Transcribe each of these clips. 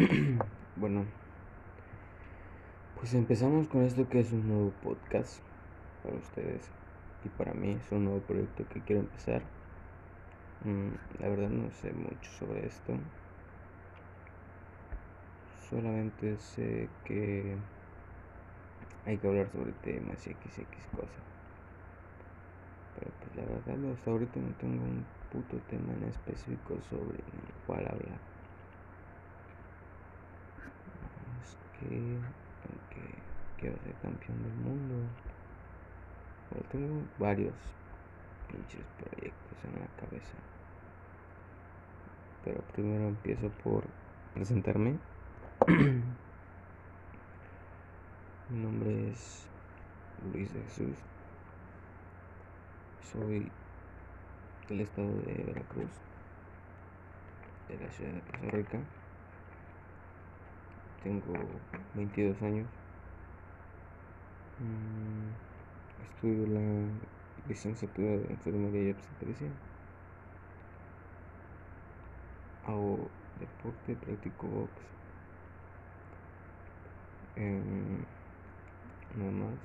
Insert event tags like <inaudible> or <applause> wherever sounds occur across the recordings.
<clears throat> bueno, pues empezamos con esto que es un nuevo podcast para ustedes y para mí es un nuevo proyecto que quiero empezar. Mm, la verdad no sé mucho sobre esto. Solamente sé que hay que hablar sobre temas y XX cosas. Pero pues la verdad hasta ahorita no tengo un puto tema en específico sobre el cual hablar. Que aunque quiero ser campeón del mundo. Pero tengo varios pinches proyectos en la cabeza. Pero primero empiezo por presentarme. <clears throat> Mi nombre es Luis Jesús. Soy del estado de Veracruz, de la ciudad de Costa Rica tengo 22 años. Mm, estudio la licenciatura de enfermería y obstetricia. Hago deporte, practico box. Em, nada más.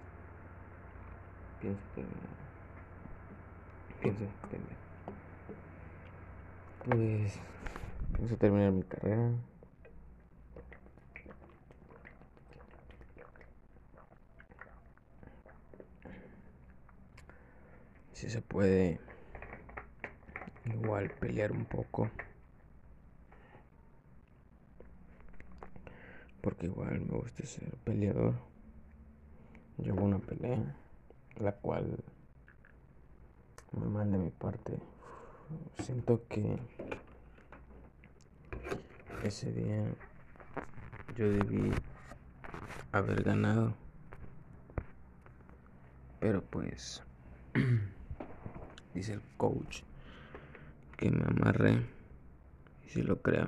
Pienso terminar. Pienso terminar. Pues pienso terminar mi carrera. Si se puede igual pelear un poco. Porque igual me gusta ser peleador. Llevo una pelea la cual me manda mi parte. Siento que ese día yo debí haber ganado. Pero pues <clears throat> dice el coach, que me amarré. Y si lo creo,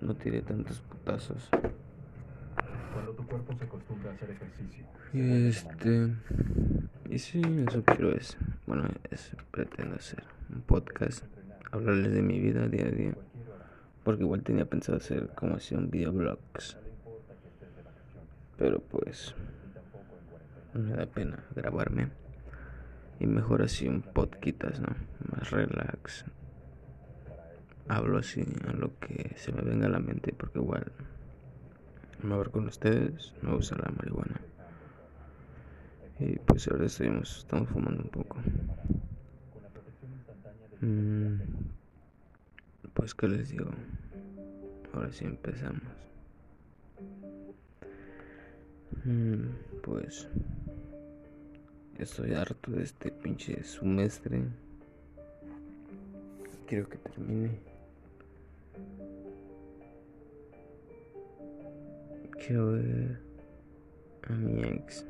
no tiré tantos putazos. Cuando tu cuerpo se acostumbra a hacer ejercicio. Y este. Y sí, eso quiero es. Bueno, pretendo hacer un podcast. Hablarles de mi vida día a día. Porque igual tenía pensado hacer como si un videoblogs. Pero pues. Me da pena grabarme. Y mejor así un podcast, ¿no? Más relax. Hablo así a lo que se me venga a la mente porque igual me voy con ustedes, me gusta la marihuana. Y pues ahora estamos, estamos fumando un poco. Mm, pues que les digo, ahora sí empezamos. Mm, pues Estoy harto de este pinche semestre. Quiero que termine. Quiero ver a mi ex.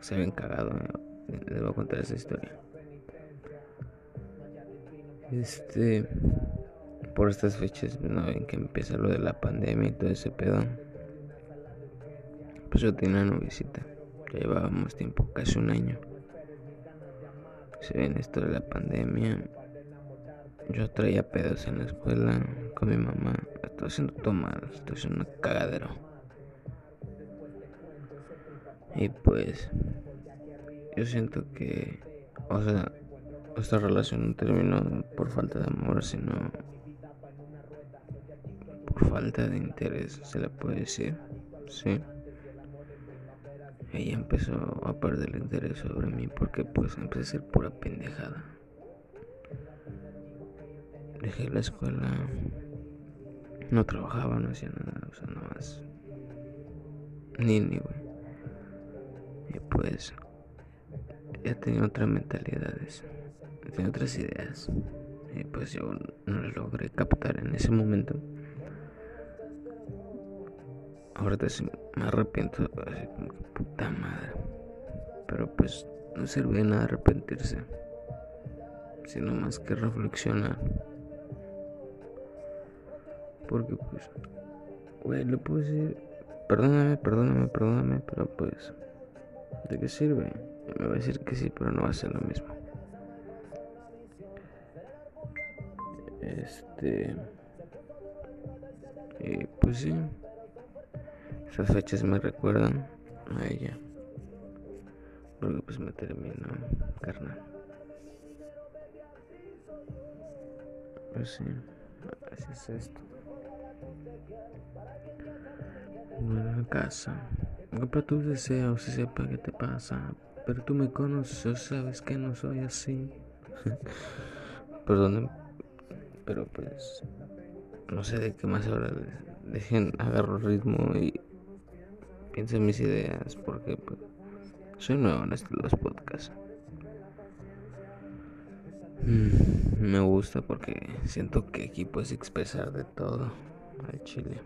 Se habían cagado. Les voy a contar esa historia. Este. Por estas fechas, no ven que empieza lo de la pandemia y todo ese pedo. Pues yo tenía una llevábamos tiempo, casi un año. Se ven esto de la pandemia. Yo traía pedos en la escuela con mi mamá. Estoy haciendo todo mal, estoy haciendo un cagadero. Y pues, yo siento que, o sea, esta relación no terminó por falta de amor, sino por falta de interés, se le puede decir, sí ella empezó a perder el interés sobre mí porque pues empecé a ser pura pendejada. Dejé la escuela, no trabajaba, no hacía nada, o sea, nada más. Ni ni, güey. Y pues ya tenía otras mentalidades, tenía otras ideas. Y pues yo no las logré captar en ese momento. Ahorita sí me arrepiento, así como que madre. Pero pues no sirve de nada arrepentirse, sino más que reflexionar. Porque pues, güey, le puedo decir, perdóname, perdóname, perdóname, pero pues, ¿de qué sirve? me va a decir que sí, pero no va a ser lo mismo. Este. Y pues sí, esas fechas me recuerdan a ella. Porque pues me terminó, carnal. Pues sí, así es esto. Buena casa. Compra tus deseos y sepa qué te pasa. Pero tú me conoces, sabes que no soy así. <laughs> Perdón, pero pues no sé de qué más hablar. Dejen, agarro ritmo y piensen mis ideas porque pues, soy nuevo en estos los podcasts. Mm, me gusta porque siento que aquí puedes expresar de todo al chile.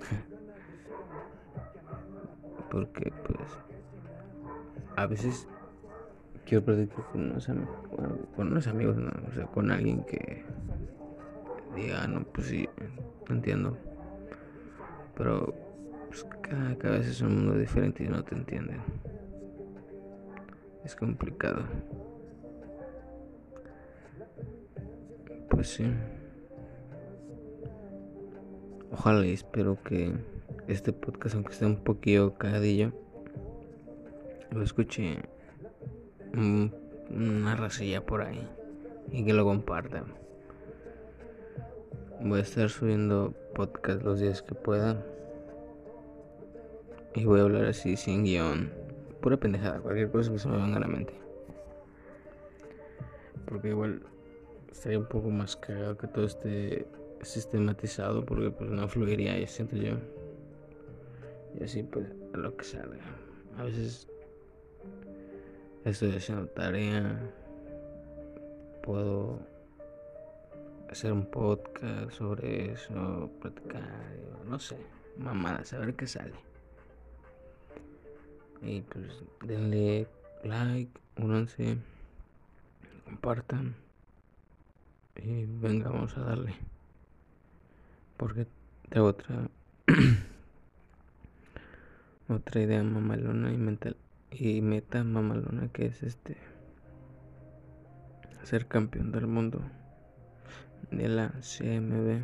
<laughs> porque pues a veces quiero platicar con unos, con unos amigos, o sea, con alguien que diga, no, pues sí, entiendo. Pero cada cabeza es un mundo diferente y no te entienden. Es complicado. Pues sí. Ojalá y espero que este podcast, aunque esté un poquillo cagadillo, lo escuche una racilla por ahí y que lo compartan. Voy a estar subiendo podcast los días que pueda. Y voy a hablar así sin guion. Pura pendejada, cualquier cosa que se me venga a la mente. Porque igual estaría un poco más cagado que todo esté sistematizado. Porque pues no fluiría, ya siento yo. Y así pues a lo que salga. A veces estoy haciendo tarea. Puedo hacer un podcast sobre eso, platicar, no sé, mamada, saber qué sale. Y pues denle like, únanse, compartan y venga, vamos a darle. Porque tengo otra <clears throat> otra idea mamalona y mental y meta mamalona que es este ser campeón del mundo de la CMB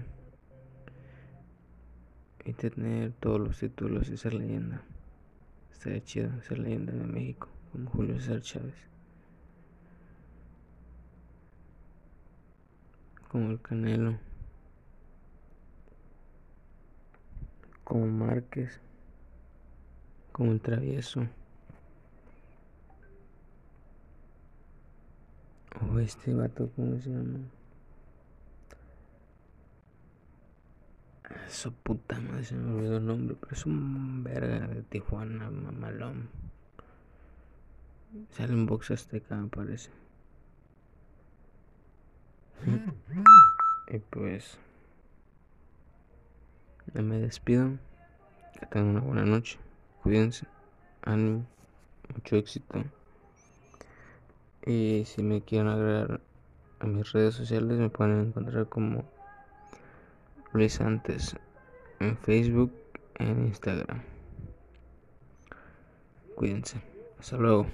y tener todos los títulos y ser leyenda. Estaría chido ser leyenda de México, como Julio César Chávez. Como el Canelo. Como Márquez. Como el Travieso. O este vato, ¿cómo se llama? Su puta madre, se me olvidó el nombre, pero es un verga de Tijuana, mamalón. Sale en Box Azteca, me parece. y pues. Me despido. Que tengan una buena noche. Cuídense. Ánimo. Mucho éxito. Y si me quieren agregar a mis redes sociales, me pueden encontrar como Antes en Facebook, en Instagram. Cuídense. Hasta luego.